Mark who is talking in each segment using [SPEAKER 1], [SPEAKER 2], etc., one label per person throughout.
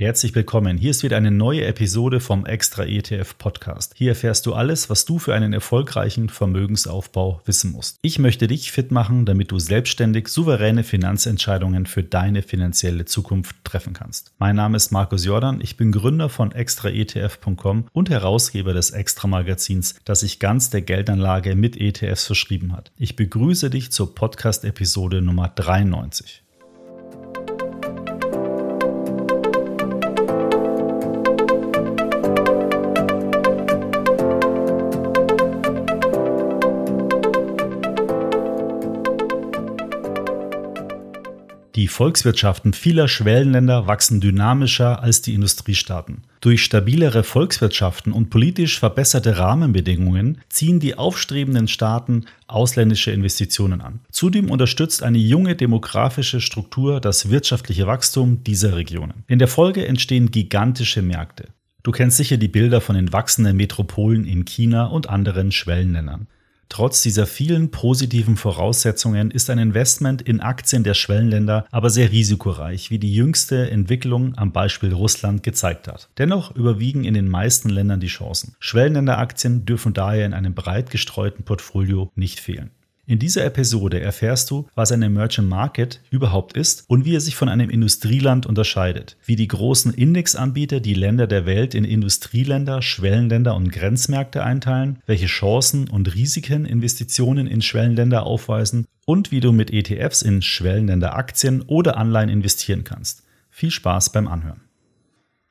[SPEAKER 1] Herzlich willkommen. Hier ist wieder eine neue Episode vom Extra ETF Podcast. Hier erfährst du alles, was du für einen erfolgreichen Vermögensaufbau wissen musst. Ich möchte dich fit machen, damit du selbstständig souveräne Finanzentscheidungen für deine finanzielle Zukunft treffen kannst. Mein Name ist Markus Jordan. Ich bin Gründer von extraetf.com und Herausgeber des Extra Magazins, das sich ganz der Geldanlage mit ETFs verschrieben hat. Ich begrüße dich zur Podcast Episode Nummer 93. Die Volkswirtschaften vieler Schwellenländer wachsen dynamischer als die Industriestaaten. Durch stabilere Volkswirtschaften und politisch verbesserte Rahmenbedingungen ziehen die aufstrebenden Staaten ausländische Investitionen an. Zudem unterstützt eine junge demografische Struktur das wirtschaftliche Wachstum dieser Regionen. In der Folge entstehen gigantische Märkte. Du kennst sicher die Bilder von den wachsenden Metropolen in China und anderen Schwellenländern. Trotz dieser vielen positiven Voraussetzungen ist ein Investment in Aktien der Schwellenländer aber sehr risikoreich, wie die jüngste Entwicklung am Beispiel Russland gezeigt hat. Dennoch überwiegen in den meisten Ländern die Chancen. Schwellenländeraktien dürfen daher in einem breit gestreuten Portfolio nicht fehlen. In dieser Episode erfährst du, was ein Emerging Market überhaupt ist und wie er sich von einem Industrieland unterscheidet, wie die großen Indexanbieter die Länder der Welt in Industrieländer, Schwellenländer und Grenzmärkte einteilen, welche Chancen und Risiken Investitionen in Schwellenländer aufweisen und wie du mit ETFs in Schwellenländer Aktien oder Anleihen investieren kannst. Viel Spaß beim Anhören.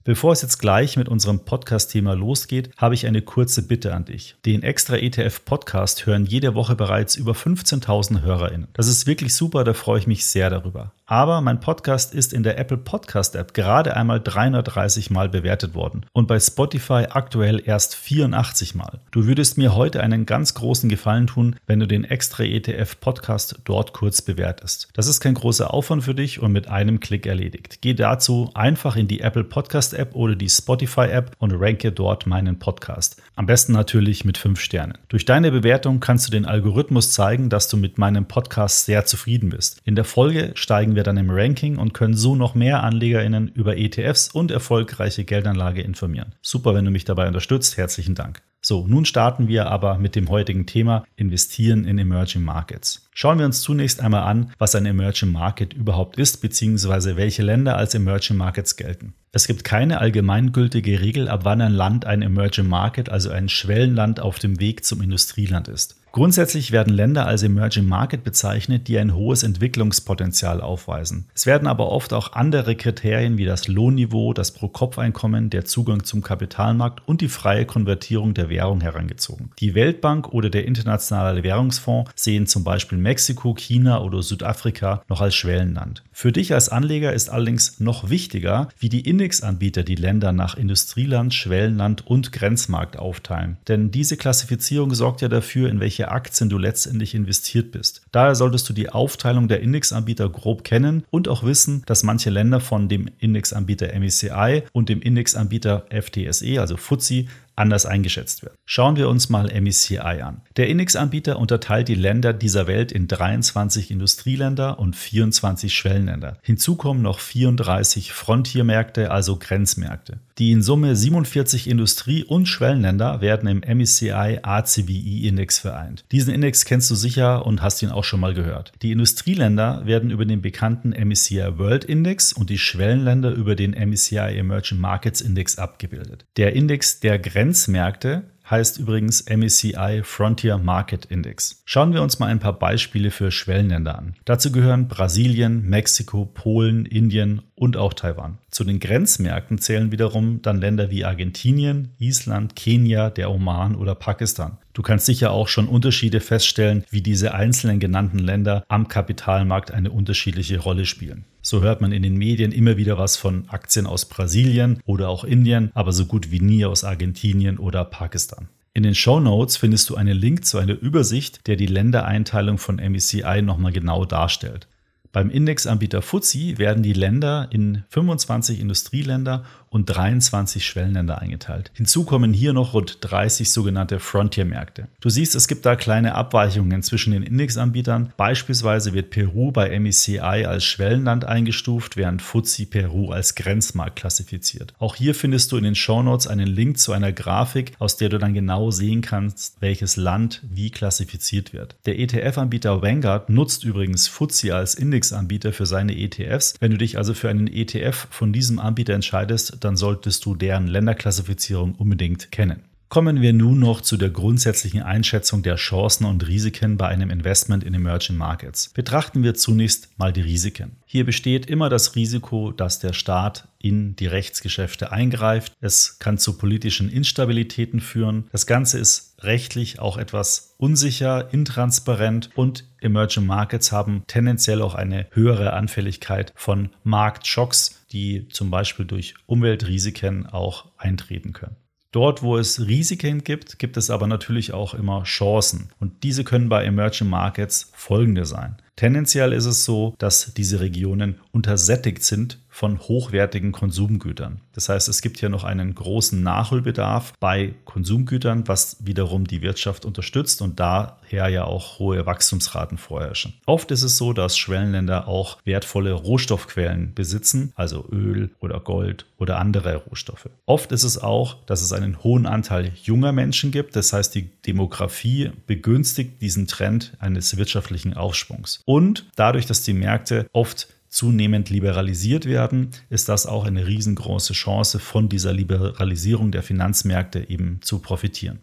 [SPEAKER 1] Bevor es jetzt gleich mit unserem Podcast-Thema losgeht, habe ich eine kurze Bitte an dich. Den Extra ETF Podcast hören jede Woche bereits über 15.000 HörerInnen. Das ist wirklich super, da freue ich mich sehr darüber. Aber mein Podcast ist in der Apple Podcast App gerade einmal 330 Mal bewertet worden und bei Spotify aktuell erst 84 Mal. Du würdest mir heute einen ganz großen Gefallen tun, wenn du den Extra ETF Podcast dort kurz bewertest. Das ist kein großer Aufwand für dich und mit einem Klick erledigt. Geh dazu einfach in die Apple Podcast App oder die Spotify App und ranke dort meinen Podcast. Am besten natürlich mit 5 Sternen. Durch deine Bewertung kannst du den Algorithmus zeigen, dass du mit meinem Podcast sehr zufrieden bist. In der Folge steigen wir dann im Ranking und können so noch mehr AnlegerInnen über ETFs und erfolgreiche Geldanlage informieren. Super, wenn du mich dabei unterstützt. Herzlichen Dank. So, nun starten wir aber mit dem heutigen Thema Investieren in Emerging Markets. Schauen wir uns zunächst einmal an, was ein Emerging Market überhaupt ist, beziehungsweise welche Länder als Emerging Markets gelten. Es gibt keine allgemeingültige Regel, ab wann ein Land ein Emerging Market, also ein Schwellenland auf dem Weg zum Industrieland ist. Grundsätzlich werden Länder als Emerging Market bezeichnet, die ein hohes Entwicklungspotenzial aufweisen. Es werden aber oft auch andere Kriterien wie das Lohnniveau, das Pro-Kopf-Einkommen, der Zugang zum Kapitalmarkt und die freie Konvertierung der Währung herangezogen. Die Weltbank oder der Internationale Währungsfonds sehen zum Beispiel Mexiko, China oder Südafrika noch als Schwellenland. Für dich als Anleger ist allerdings noch wichtiger, wie die Indexanbieter die Länder nach Industrieland, Schwellenland und Grenzmarkt aufteilen. Denn diese Klassifizierung sorgt ja dafür, in welche welche Aktien du letztendlich investiert bist. Daher solltest du die Aufteilung der Indexanbieter grob kennen und auch wissen, dass manche Länder von dem Indexanbieter MSCI und dem Indexanbieter FTSE, also FTSE, anders eingeschätzt wird. Schauen wir uns mal MSCI an. Der Indexanbieter unterteilt die Länder dieser Welt in 23 Industrieländer und 24 Schwellenländer. Hinzu kommen noch 34 Frontiermärkte, also Grenzmärkte. Die in Summe 47 Industrie- und Schwellenländer werden im MSCI ACWI Index vereint. Diesen Index kennst du sicher und hast ihn auch schon mal gehört. Die Industrieländer werden über den bekannten MSCI World Index und die Schwellenländer über den MSCI Emerging Markets Index abgebildet. Der Index der Grenz Grenzmärkte heißt übrigens MSCI Frontier Market Index. Schauen wir uns mal ein paar Beispiele für Schwellenländer an. Dazu gehören Brasilien, Mexiko, Polen, Indien und auch Taiwan. Zu den Grenzmärkten zählen wiederum dann Länder wie Argentinien, Island, Kenia, der Oman oder Pakistan. Du kannst sicher auch schon Unterschiede feststellen, wie diese einzelnen genannten Länder am Kapitalmarkt eine unterschiedliche Rolle spielen. So hört man in den Medien immer wieder was von Aktien aus Brasilien oder auch Indien, aber so gut wie nie aus Argentinien oder Pakistan. In den Show Notes findest du einen Link zu einer Übersicht, der die Ländereinteilung von MECI nochmal genau darstellt. Beim Indexanbieter FTSE werden die Länder in 25 Industrieländer und 23 Schwellenländer eingeteilt. Hinzu kommen hier noch rund 30 sogenannte Frontier-Märkte. Du siehst, es gibt da kleine Abweichungen zwischen den Indexanbietern. Beispielsweise wird Peru bei MECI als Schwellenland eingestuft, während FTSE Peru als Grenzmarkt klassifiziert. Auch hier findest du in den Shownotes einen Link zu einer Grafik, aus der du dann genau sehen kannst, welches Land wie klassifiziert wird. Der ETF-Anbieter Vanguard nutzt übrigens FTSE als Indexanbieter für seine ETFs. Wenn du dich also für einen ETF von diesem Anbieter entscheidest, dann solltest du deren Länderklassifizierung unbedingt kennen. Kommen wir nun noch zu der grundsätzlichen Einschätzung der Chancen und Risiken bei einem Investment in Emerging Markets. Betrachten wir zunächst mal die Risiken. Hier besteht immer das Risiko, dass der Staat in die Rechtsgeschäfte eingreift. Es kann zu politischen Instabilitäten führen. Das Ganze ist rechtlich auch etwas unsicher, intransparent und Emerging Markets haben tendenziell auch eine höhere Anfälligkeit von Marktschocks, die zum Beispiel durch Umweltrisiken auch eintreten können. Dort, wo es Risiken gibt, gibt es aber natürlich auch immer Chancen. Und diese können bei Emerging Markets folgende sein. Tendenziell ist es so, dass diese Regionen untersättigt sind von hochwertigen Konsumgütern. Das heißt, es gibt hier noch einen großen Nachholbedarf bei Konsumgütern, was wiederum die Wirtschaft unterstützt und daher ja auch hohe Wachstumsraten vorherrschen. Oft ist es so, dass Schwellenländer auch wertvolle Rohstoffquellen besitzen, also Öl oder Gold oder andere Rohstoffe. Oft ist es auch, dass es einen hohen Anteil junger Menschen gibt. Das heißt, die Demografie begünstigt diesen Trend eines wirtschaftlichen Aufschwungs. Und dadurch, dass die Märkte oft zunehmend liberalisiert werden, ist das auch eine riesengroße Chance, von dieser Liberalisierung der Finanzmärkte eben zu profitieren.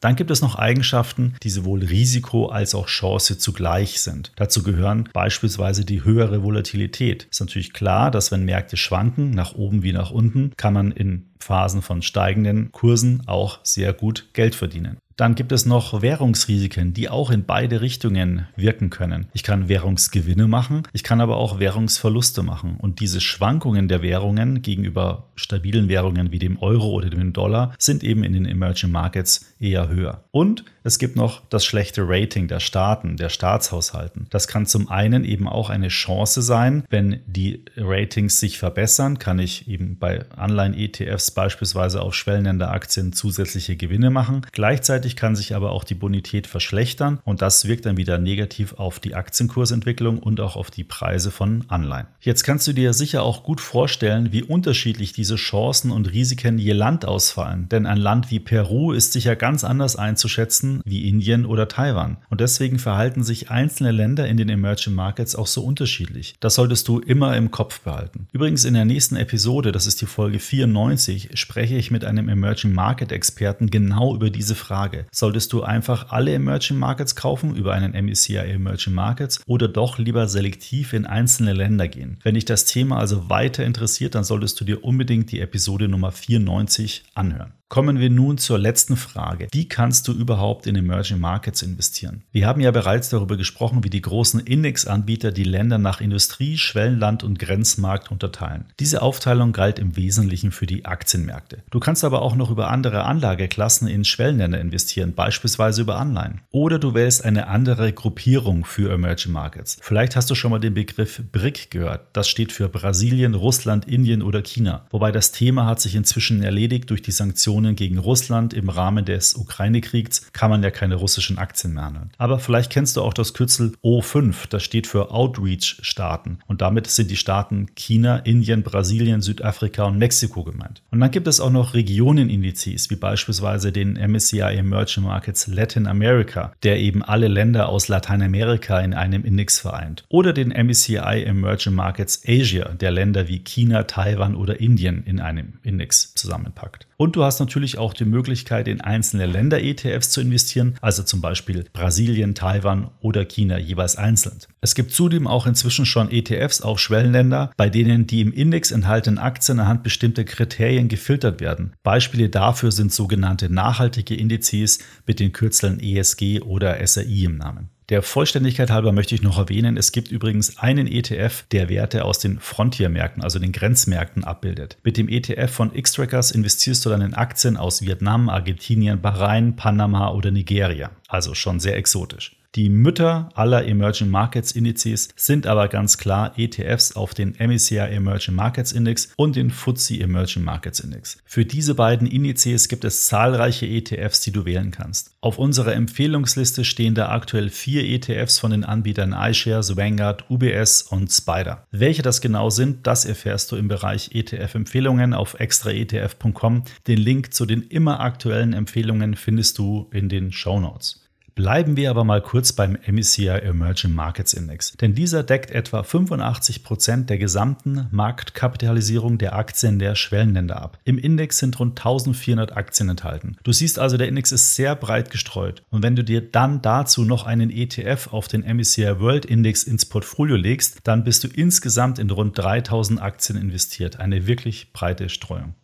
[SPEAKER 1] Dann gibt es noch Eigenschaften, die sowohl Risiko als auch Chance zugleich sind. Dazu gehören beispielsweise die höhere Volatilität. Ist natürlich klar, dass wenn Märkte schwanken, nach oben wie nach unten, kann man in Phasen von steigenden Kursen auch sehr gut Geld verdienen. Dann gibt es noch Währungsrisiken, die auch in beide Richtungen wirken können. Ich kann Währungsgewinne machen, ich kann aber auch Währungsverluste machen. Und diese Schwankungen der Währungen gegenüber stabilen Währungen wie dem Euro oder dem Dollar sind eben in den Emerging Markets eher höher. Und es gibt noch das schlechte Rating der Staaten, der Staatshaushalten. Das kann zum einen eben auch eine Chance sein, wenn die Ratings sich verbessern, kann ich eben bei Anleihen-ETFs beispielsweise auf Schwellenländeraktien zusätzliche Gewinne machen. Gleichzeitig Gleichzeitig kann sich aber auch die Bonität verschlechtern und das wirkt dann wieder negativ auf die Aktienkursentwicklung und auch auf die Preise von Anleihen. Jetzt kannst du dir sicher auch gut vorstellen, wie unterschiedlich diese Chancen und Risiken je Land ausfallen. Denn ein Land wie Peru ist sicher ganz anders einzuschätzen wie Indien oder Taiwan. Und deswegen verhalten sich einzelne Länder in den Emerging Markets auch so unterschiedlich. Das solltest du immer im Kopf behalten. Übrigens in der nächsten Episode, das ist die Folge 94, spreche ich mit einem Emerging Market Experten genau über diese Frage. Frage. Solltest du einfach alle Emerging Markets kaufen über einen MECI Emerging Markets oder doch lieber selektiv in einzelne Länder gehen? Wenn dich das Thema also weiter interessiert, dann solltest du dir unbedingt die Episode Nummer 94 anhören. Kommen wir nun zur letzten Frage. Wie kannst du überhaupt in Emerging Markets investieren? Wir haben ja bereits darüber gesprochen, wie die großen Indexanbieter die Länder nach Industrie, Schwellenland und Grenzmarkt unterteilen. Diese Aufteilung galt im Wesentlichen für die Aktienmärkte. Du kannst aber auch noch über andere Anlageklassen in Schwellenländer investieren, beispielsweise über Anleihen. Oder du wählst eine andere Gruppierung für Emerging Markets. Vielleicht hast du schon mal den Begriff BRIC gehört. Das steht für Brasilien, Russland, Indien oder China. Wobei das Thema hat sich inzwischen erledigt durch die Sanktionen Sanktionen gegen Russland im Rahmen des Ukraine-Kriegs kann man ja keine russischen Aktien mehr handeln. Aber vielleicht kennst du auch das Kürzel O5, das steht für Outreach-Staaten. Und damit sind die Staaten China, Indien, Brasilien, Südafrika und Mexiko gemeint. Und dann gibt es auch noch Regionenindizes, wie beispielsweise den MSCI Emerging Markets Latin America, der eben alle Länder aus Lateinamerika in einem Index vereint. Oder den MSCI Emerging Markets Asia, der Länder wie China, Taiwan oder Indien in einem Index zusammenpackt. Und du hast natürlich auch die Möglichkeit, in einzelne Länder-ETFs zu investieren, also zum Beispiel Brasilien, Taiwan oder China jeweils einzeln. Es gibt zudem auch inzwischen schon ETFs auf Schwellenländer, bei denen die im Index enthaltenen Aktien anhand bestimmter Kriterien gefiltert werden. Beispiele dafür sind sogenannte nachhaltige Indizes mit den Kürzeln ESG oder SRI im Namen. Der Vollständigkeit halber möchte ich noch erwähnen, es gibt übrigens einen ETF, der Werte aus den Frontiermärkten, also den Grenzmärkten abbildet. Mit dem ETF von X-Trackers investierst du dann in Aktien aus Vietnam, Argentinien, Bahrain, Panama oder Nigeria. Also schon sehr exotisch. Die Mütter aller Emerging Markets Indizes sind aber ganz klar ETFs auf den MSCI Emerging Markets Index und den FTSE Emerging Markets Index. Für diese beiden Indizes gibt es zahlreiche ETFs, die du wählen kannst. Auf unserer Empfehlungsliste stehen da aktuell vier ETFs von den Anbietern iShares, Vanguard, UBS und Spider. Welche das genau sind, das erfährst du im Bereich ETF-Empfehlungen auf extraetf.com. Den Link zu den immer aktuellen Empfehlungen findest du in den Show Notes. Bleiben wir aber mal kurz beim MSCI Emerging Markets Index, denn dieser deckt etwa 85 Prozent der gesamten Marktkapitalisierung der Aktien der Schwellenländer ab. Im Index sind rund 1400 Aktien enthalten. Du siehst also, der Index ist sehr breit gestreut. Und wenn du dir dann dazu noch einen ETF auf den MSCI World Index ins Portfolio legst, dann bist du insgesamt in rund 3000 Aktien investiert. Eine wirklich breite Streuung.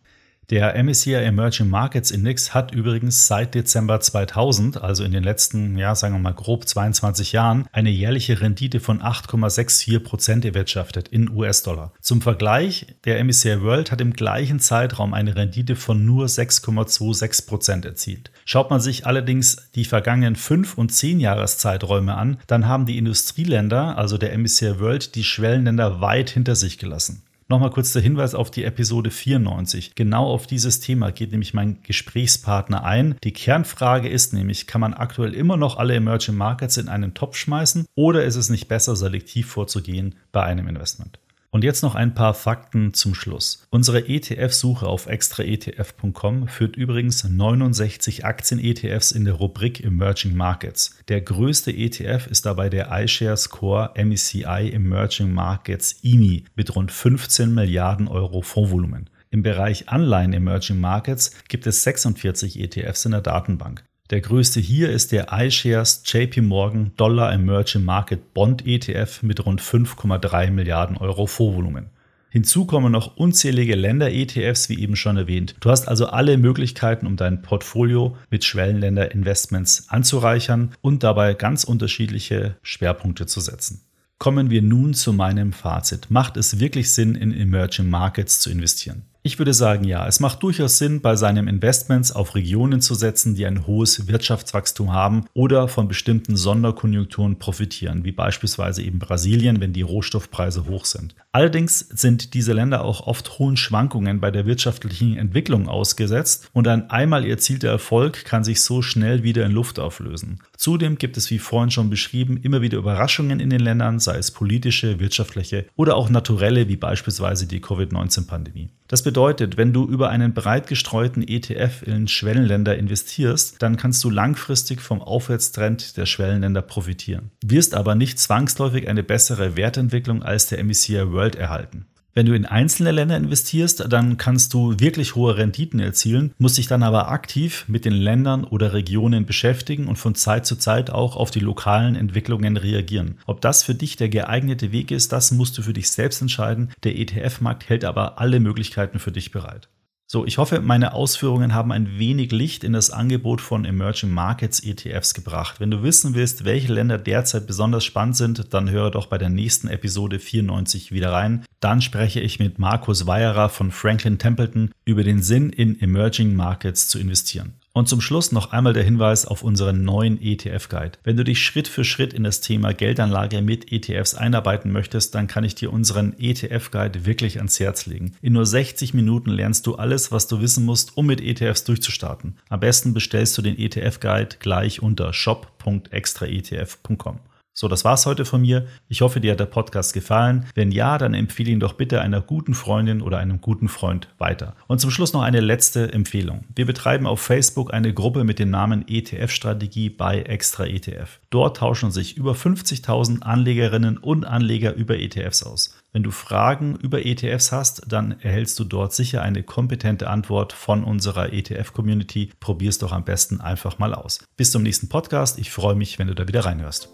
[SPEAKER 1] Der MSCI Emerging Markets Index hat übrigens seit Dezember 2000, also in den letzten, ja, sagen wir mal grob 22 Jahren, eine jährliche Rendite von 8,64 Prozent erwirtschaftet in US-Dollar. Zum Vergleich, der MSCI World hat im gleichen Zeitraum eine Rendite von nur 6,26 Prozent erzielt. Schaut man sich allerdings die vergangenen 5 und 10 Jahreszeiträume an, dann haben die Industrieländer, also der MSCI World, die Schwellenländer weit hinter sich gelassen. Nochmal kurz der Hinweis auf die Episode 94. Genau auf dieses Thema geht nämlich mein Gesprächspartner ein. Die Kernfrage ist nämlich, kann man aktuell immer noch alle Emerging Markets in einen Topf schmeißen oder ist es nicht besser, selektiv vorzugehen bei einem Investment? Und jetzt noch ein paar Fakten zum Schluss. Unsere ETF-Suche auf extraetf.com führt übrigens 69 Aktien-ETFs in der Rubrik Emerging Markets. Der größte ETF ist dabei der iShares Core MECI Emerging Markets IMI mit rund 15 Milliarden Euro Fondsvolumen. Im Bereich Anleihen Emerging Markets gibt es 46 ETFs in der Datenbank. Der größte hier ist der iShares JP Morgan Dollar Emerging Market Bond ETF mit rund 5,3 Milliarden Euro Vorvolumen. Hinzu kommen noch unzählige Länder-ETFs, wie eben schon erwähnt. Du hast also alle Möglichkeiten, um dein Portfolio mit Schwellenländer-Investments anzureichern und dabei ganz unterschiedliche Schwerpunkte zu setzen. Kommen wir nun zu meinem Fazit. Macht es wirklich Sinn, in Emerging Markets zu investieren? Ich würde sagen, ja, es macht durchaus Sinn, bei seinen Investments auf Regionen zu setzen, die ein hohes Wirtschaftswachstum haben oder von bestimmten Sonderkonjunkturen profitieren, wie beispielsweise eben Brasilien, wenn die Rohstoffpreise hoch sind. Allerdings sind diese Länder auch oft hohen Schwankungen bei der wirtschaftlichen Entwicklung ausgesetzt und ein einmal erzielter Erfolg kann sich so schnell wieder in Luft auflösen. Zudem gibt es, wie vorhin schon beschrieben, immer wieder Überraschungen in den Ländern, sei es politische, wirtschaftliche oder auch naturelle, wie beispielsweise die Covid-19-Pandemie. Das bedeutet, wenn du über einen breit gestreuten ETF in Schwellenländer investierst, dann kannst du langfristig vom Aufwärtstrend der Schwellenländer profitieren, wirst aber nicht zwangsläufig eine bessere Wertentwicklung als der MSCI World erhalten. Wenn du in einzelne Länder investierst, dann kannst du wirklich hohe Renditen erzielen, musst dich dann aber aktiv mit den Ländern oder Regionen beschäftigen und von Zeit zu Zeit auch auf die lokalen Entwicklungen reagieren. Ob das für dich der geeignete Weg ist, das musst du für dich selbst entscheiden. Der ETF-Markt hält aber alle Möglichkeiten für dich bereit. So, ich hoffe, meine Ausführungen haben ein wenig Licht in das Angebot von Emerging Markets ETFs gebracht. Wenn du wissen willst, welche Länder derzeit besonders spannend sind, dann höre doch bei der nächsten Episode 94 wieder rein. Dann spreche ich mit Markus Weierer von Franklin Templeton über den Sinn in Emerging Markets zu investieren. Und zum Schluss noch einmal der Hinweis auf unseren neuen ETF-Guide. Wenn du dich Schritt für Schritt in das Thema Geldanlage mit ETFs einarbeiten möchtest, dann kann ich dir unseren ETF-Guide wirklich ans Herz legen. In nur 60 Minuten lernst du alles, was du wissen musst, um mit ETFs durchzustarten. Am besten bestellst du den ETF-Guide gleich unter shop.extraetf.com. So, das war's heute von mir. Ich hoffe, dir hat der Podcast gefallen. Wenn ja, dann empfehle ihn doch bitte einer guten Freundin oder einem guten Freund weiter. Und zum Schluss noch eine letzte Empfehlung. Wir betreiben auf Facebook eine Gruppe mit dem Namen ETF-Strategie bei Extra ETF. Dort tauschen sich über 50.000 Anlegerinnen und Anleger über ETFs aus. Wenn du Fragen über ETFs hast, dann erhältst du dort sicher eine kompetente Antwort von unserer ETF-Community. Probier es doch am besten einfach mal aus. Bis zum nächsten Podcast. Ich freue mich, wenn du da wieder reinhörst.